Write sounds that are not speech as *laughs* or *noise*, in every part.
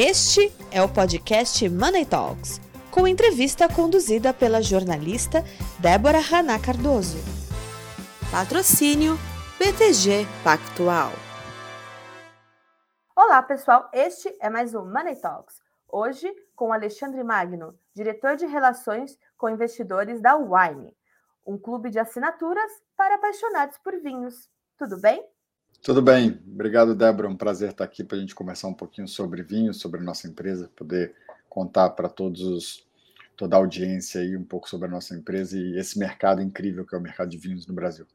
Este é o podcast Money Talks, com entrevista conduzida pela jornalista Débora Haná Cardoso. Patrocínio BTG Pactual. Olá, pessoal. Este é mais um Money Talks. Hoje com Alexandre Magno, diretor de relações com investidores da Wine, um clube de assinaturas para apaixonados por vinhos. Tudo bem? Tudo bem, obrigado, Débora. Um prazer estar aqui para a gente conversar um pouquinho sobre vinho, sobre a nossa empresa, poder contar para todos os, toda a audiência aí um pouco sobre a nossa empresa e esse mercado incrível que é o mercado de vinhos no Brasil.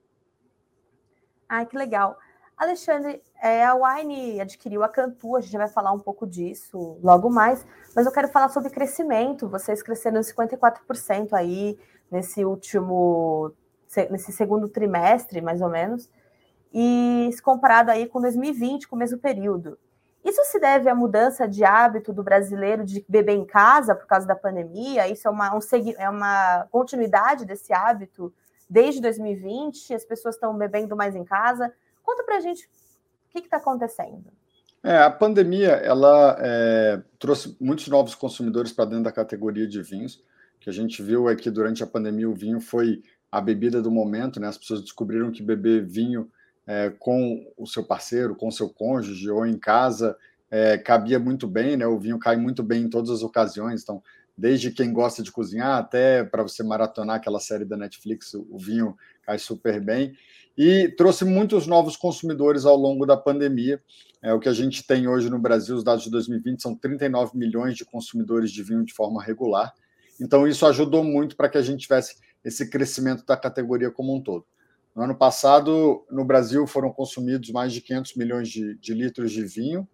Ah, que legal. Alexandre, é, a Wine adquiriu a Cantu, a gente vai falar um pouco disso logo mais, mas eu quero falar sobre crescimento. Vocês cresceram 54% aí nesse último, nesse segundo trimestre, mais ou menos e se comparado aí com 2020, com o mesmo período. Isso se deve à mudança de hábito do brasileiro de beber em casa por causa da pandemia? Isso é uma, um, é uma continuidade desse hábito desde 2020? As pessoas estão bebendo mais em casa? Conta para a gente o que está acontecendo. É, a pandemia ela é, trouxe muitos novos consumidores para dentro da categoria de vinhos. que a gente viu é que durante a pandemia o vinho foi a bebida do momento, né? As pessoas descobriram que beber vinho é, com o seu parceiro, com o seu cônjuge ou em casa, é, cabia muito bem, né? O vinho cai muito bem em todas as ocasiões, então desde quem gosta de cozinhar até para você maratonar aquela série da Netflix, o vinho cai super bem. E trouxe muitos novos consumidores ao longo da pandemia. É, o que a gente tem hoje no Brasil, os dados de 2020, são 39 milhões de consumidores de vinho de forma regular. Então, isso ajudou muito para que a gente tivesse esse crescimento da categoria como um todo. No ano passado, no Brasil, foram consumidos mais de 500 milhões de, de litros de vinho,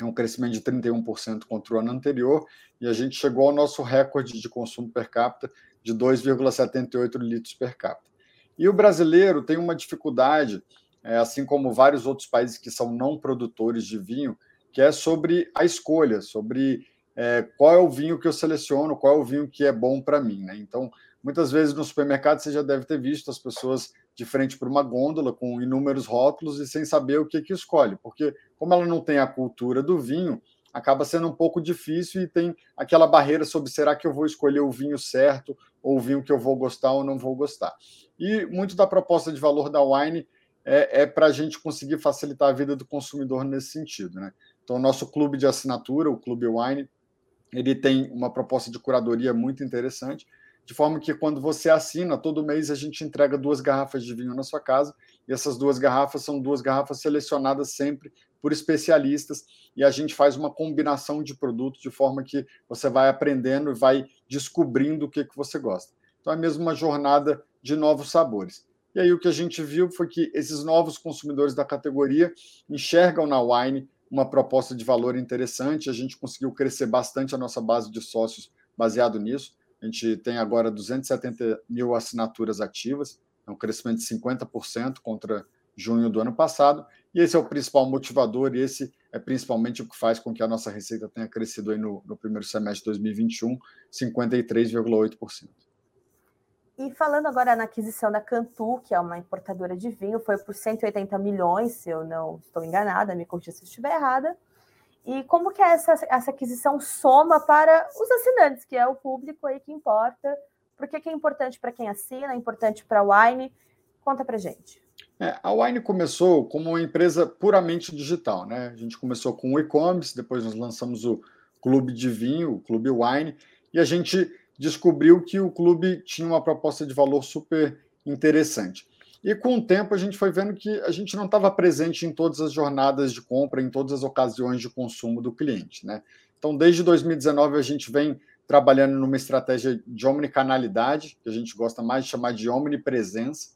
é um crescimento de 31% contra o ano anterior, e a gente chegou ao nosso recorde de consumo per capita de 2,78 litros per capita. E o brasileiro tem uma dificuldade, é, assim como vários outros países que são não produtores de vinho, que é sobre a escolha, sobre é, qual é o vinho que eu seleciono, qual é o vinho que é bom para mim. Né? Então, muitas vezes no supermercado você já deve ter visto as pessoas de frente para uma gôndola com inúmeros rótulos e sem saber o que, que escolhe, porque como ela não tem a cultura do vinho, acaba sendo um pouco difícil e tem aquela barreira sobre será que eu vou escolher o vinho certo ou o vinho que eu vou gostar ou não vou gostar. E muito da proposta de valor da Wine é, é para a gente conseguir facilitar a vida do consumidor nesse sentido. Né? Então, o nosso clube de assinatura, o Clube Wine, ele tem uma proposta de curadoria muito interessante, de forma que quando você assina, todo mês a gente entrega duas garrafas de vinho na sua casa, e essas duas garrafas são duas garrafas selecionadas sempre por especialistas, e a gente faz uma combinação de produtos de forma que você vai aprendendo e vai descobrindo o que, que você gosta. Então é mesmo uma jornada de novos sabores. E aí o que a gente viu foi que esses novos consumidores da categoria enxergam na Wine uma proposta de valor interessante, a gente conseguiu crescer bastante a nossa base de sócios baseado nisso. A gente tem agora 270 mil assinaturas ativas, é um crescimento de 50% contra junho do ano passado, e esse é o principal motivador, e esse é principalmente o que faz com que a nossa receita tenha crescido aí no, no primeiro semestre de 2021, 53,8%. E falando agora na aquisição da Cantu, que é uma importadora de vinho, foi por 180 milhões, se eu não estou enganada, me corrija se estiver errada. E como que essa, essa aquisição soma para os assinantes, que é o público aí que importa? Por que, é importante para quem assina, é importante para a Wine? Conta para gente. É, a Wine começou como uma empresa puramente digital, né? A gente começou com o e-commerce, depois nós lançamos o Clube de Vinho, o Clube Wine, e a gente descobriu que o clube tinha uma proposta de valor super interessante. E com o tempo a gente foi vendo que a gente não estava presente em todas as jornadas de compra, em todas as ocasiões de consumo do cliente. Né? Então, desde 2019, a gente vem trabalhando numa estratégia de omnicanalidade, que a gente gosta mais de chamar de omnipresença.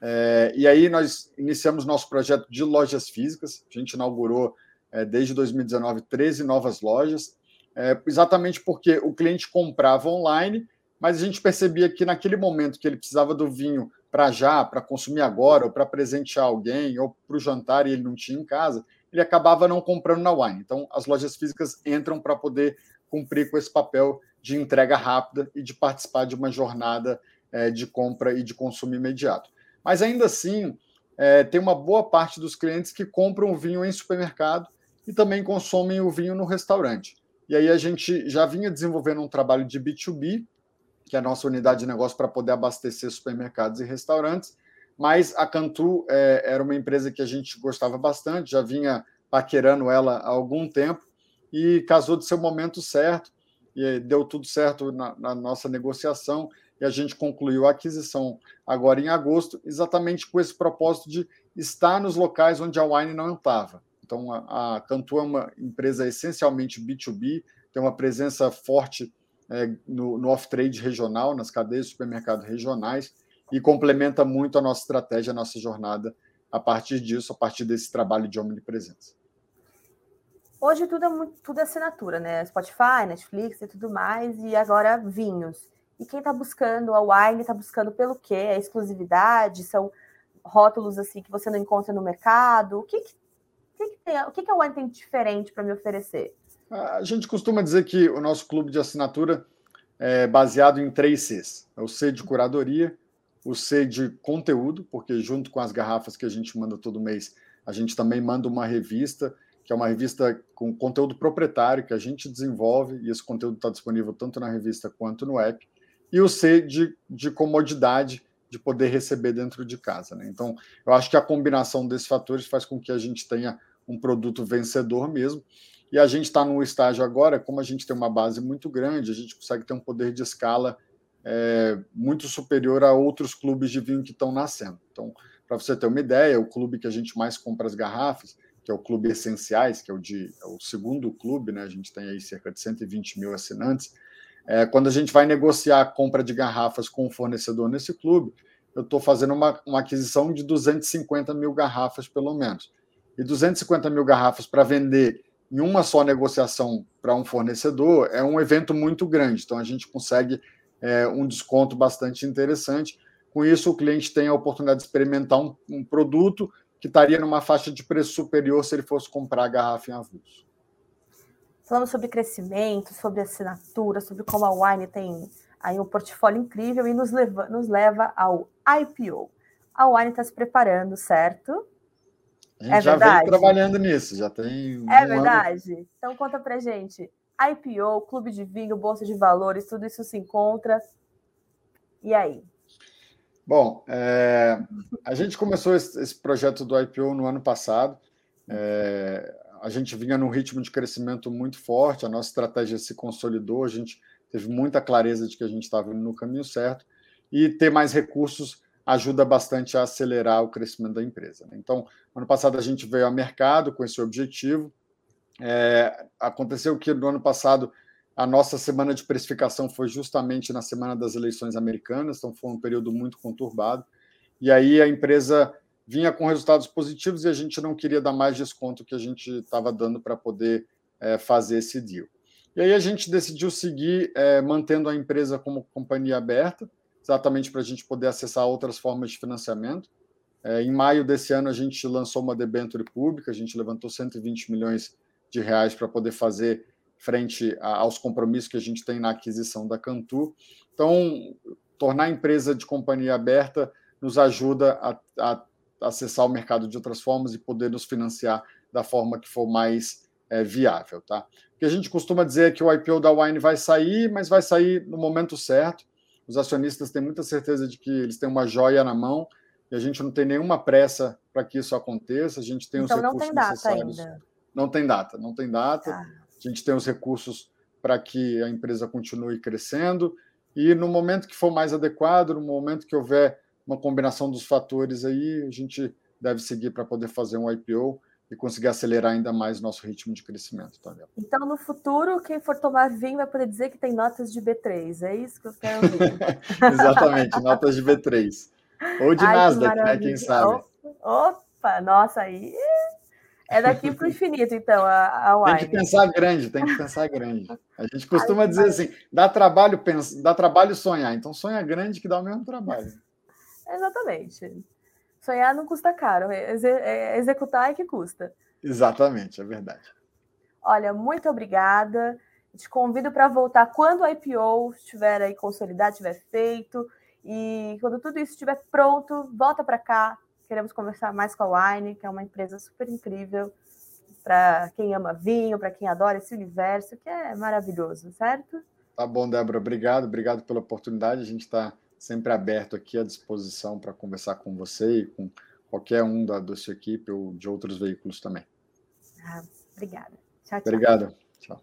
É, e aí nós iniciamos nosso projeto de lojas físicas. A gente inaugurou, é, desde 2019, 13 novas lojas, é, exatamente porque o cliente comprava online, mas a gente percebia que naquele momento que ele precisava do vinho para já, para consumir agora, ou para presentear alguém, ou para o jantar e ele não tinha em casa, ele acabava não comprando na Wine. Então, as lojas físicas entram para poder cumprir com esse papel de entrega rápida e de participar de uma jornada é, de compra e de consumo imediato. Mas ainda assim, é, tem uma boa parte dos clientes que compram vinho em supermercado e também consomem o vinho no restaurante. E aí a gente já vinha desenvolvendo um trabalho de B2B, que é a nossa unidade de negócio para poder abastecer supermercados e restaurantes, mas a Cantu é, era uma empresa que a gente gostava bastante, já vinha paquerando ela há algum tempo e casou de seu momento certo, e deu tudo certo na, na nossa negociação e a gente concluiu a aquisição agora em agosto, exatamente com esse propósito de estar nos locais onde a Wine não estava. Então, a, a Cantu é uma empresa essencialmente B2B, tem uma presença forte é, no, no off-trade regional, nas cadeias de supermercados regionais, e complementa muito a nossa estratégia, a nossa jornada a partir disso, a partir desse trabalho de omnipresença. Hoje tudo é, muito, tudo é assinatura, né? Spotify, Netflix e tudo mais, e agora vinhos. E quem está buscando a wine está buscando pelo quê? A exclusividade? São rótulos assim que você não encontra no mercado? O que, que, que, que tem, o que, que a wine tem diferente para me oferecer? A gente costuma dizer que o nosso clube de assinatura é baseado em três Cs: é o C de curadoria, o C de conteúdo, porque junto com as garrafas que a gente manda todo mês, a gente também manda uma revista, que é uma revista com conteúdo proprietário que a gente desenvolve, e esse conteúdo está disponível tanto na revista quanto no app e o C de, de comodidade de poder receber dentro de casa. Né? Então, eu acho que a combinação desses fatores faz com que a gente tenha um produto vencedor mesmo. E a gente está num estágio agora, como a gente tem uma base muito grande, a gente consegue ter um poder de escala é, muito superior a outros clubes de vinho que estão nascendo. Então, para você ter uma ideia, o clube que a gente mais compra as garrafas, que é o Clube Essenciais, que é o, de, é o segundo clube, né? a gente tem aí cerca de 120 mil assinantes, é, quando a gente vai negociar a compra de garrafas com o fornecedor nesse clube, eu estou fazendo uma, uma aquisição de 250 mil garrafas, pelo menos. E 250 mil garrafas para vender em uma só negociação para um fornecedor é um evento muito grande. Então, a gente consegue é, um desconto bastante interessante. Com isso, o cliente tem a oportunidade de experimentar um, um produto que estaria numa faixa de preço superior se ele fosse comprar a garrafa em avulso. Falamos sobre crescimento, sobre assinatura, sobre como a Wine tem aí um portfólio incrível e nos leva, nos leva ao IPO. A Wine está se preparando, certo? A gente é já verdade? vem trabalhando nisso, já tem. Um é verdade? Ano... Então conta pra gente. IPO, clube de vinho, bolsa de valores, tudo isso se encontra. E aí? Bom, é, a gente começou esse, projeto do IPO no ano passado. É, a gente vinha num ritmo de crescimento muito forte, a nossa estratégia se consolidou, a gente teve muita clareza de que a gente estava indo no caminho certo, e ter mais recursos ajuda bastante a acelerar o crescimento da empresa. Né? Então, ano passado a gente veio ao mercado com esse objetivo. É, aconteceu que no ano passado a nossa semana de precificação foi justamente na semana das eleições americanas, então foi um período muito conturbado. E aí a empresa vinha com resultados positivos e a gente não queria dar mais desconto que a gente estava dando para poder é, fazer esse deal. E aí a gente decidiu seguir é, mantendo a empresa como companhia aberta, exatamente para a gente poder acessar outras formas de financiamento. É, em maio desse ano, a gente lançou uma debenture pública, a gente levantou 120 milhões de reais para poder fazer frente a, aos compromissos que a gente tem na aquisição da Cantu. Então, tornar a empresa de companhia aberta nos ajuda a, a acessar o mercado de outras formas e poder nos financiar da forma que for mais é, viável, tá? O que a gente costuma dizer é que o IPO da Wine vai sair, mas vai sair no momento certo. Os acionistas têm muita certeza de que eles têm uma joia na mão e a gente não tem nenhuma pressa para que isso aconteça. A gente tem então, os recursos não tem necessários. Data ainda. Não tem data, não tem data. Ah. A gente tem os recursos para que a empresa continue crescendo e no momento que for mais adequado, no momento que houver uma combinação dos fatores aí, a gente deve seguir para poder fazer um IPO e conseguir acelerar ainda mais nosso ritmo de crescimento. Tá vendo? Então, no futuro, quem for tomar vinho vai poder dizer que tem notas de B3, é isso que eu quero ouvir. *laughs* Exatamente, notas de B3. Ou de Ai, Nasdaq, que né? Quem sabe? Opa, nossa, aí é daqui para o infinito, então, a, a wine. Tem que pensar grande, tem que pensar grande. A gente costuma Ai, dizer assim, dá trabalho, pensa, dá trabalho sonhar. Então, sonha grande que dá o mesmo trabalho. Exatamente. Sonhar não custa caro, é, executar é que custa. Exatamente, é verdade. Olha, muito obrigada. Te convido para voltar quando o IPO estiver aí consolidado, estiver feito. E quando tudo isso estiver pronto, volta para cá. Queremos conversar mais com a Wine, que é uma empresa super incrível. para quem ama vinho, para quem adora esse universo, que é maravilhoso, certo? Tá bom, Débora, obrigado, obrigado pela oportunidade. A gente está sempre aberto aqui à disposição para conversar com você e com qualquer um da, da sua equipe ou de outros veículos também. Ah, obrigada. Tchau, tchau. Obrigado. Tchau.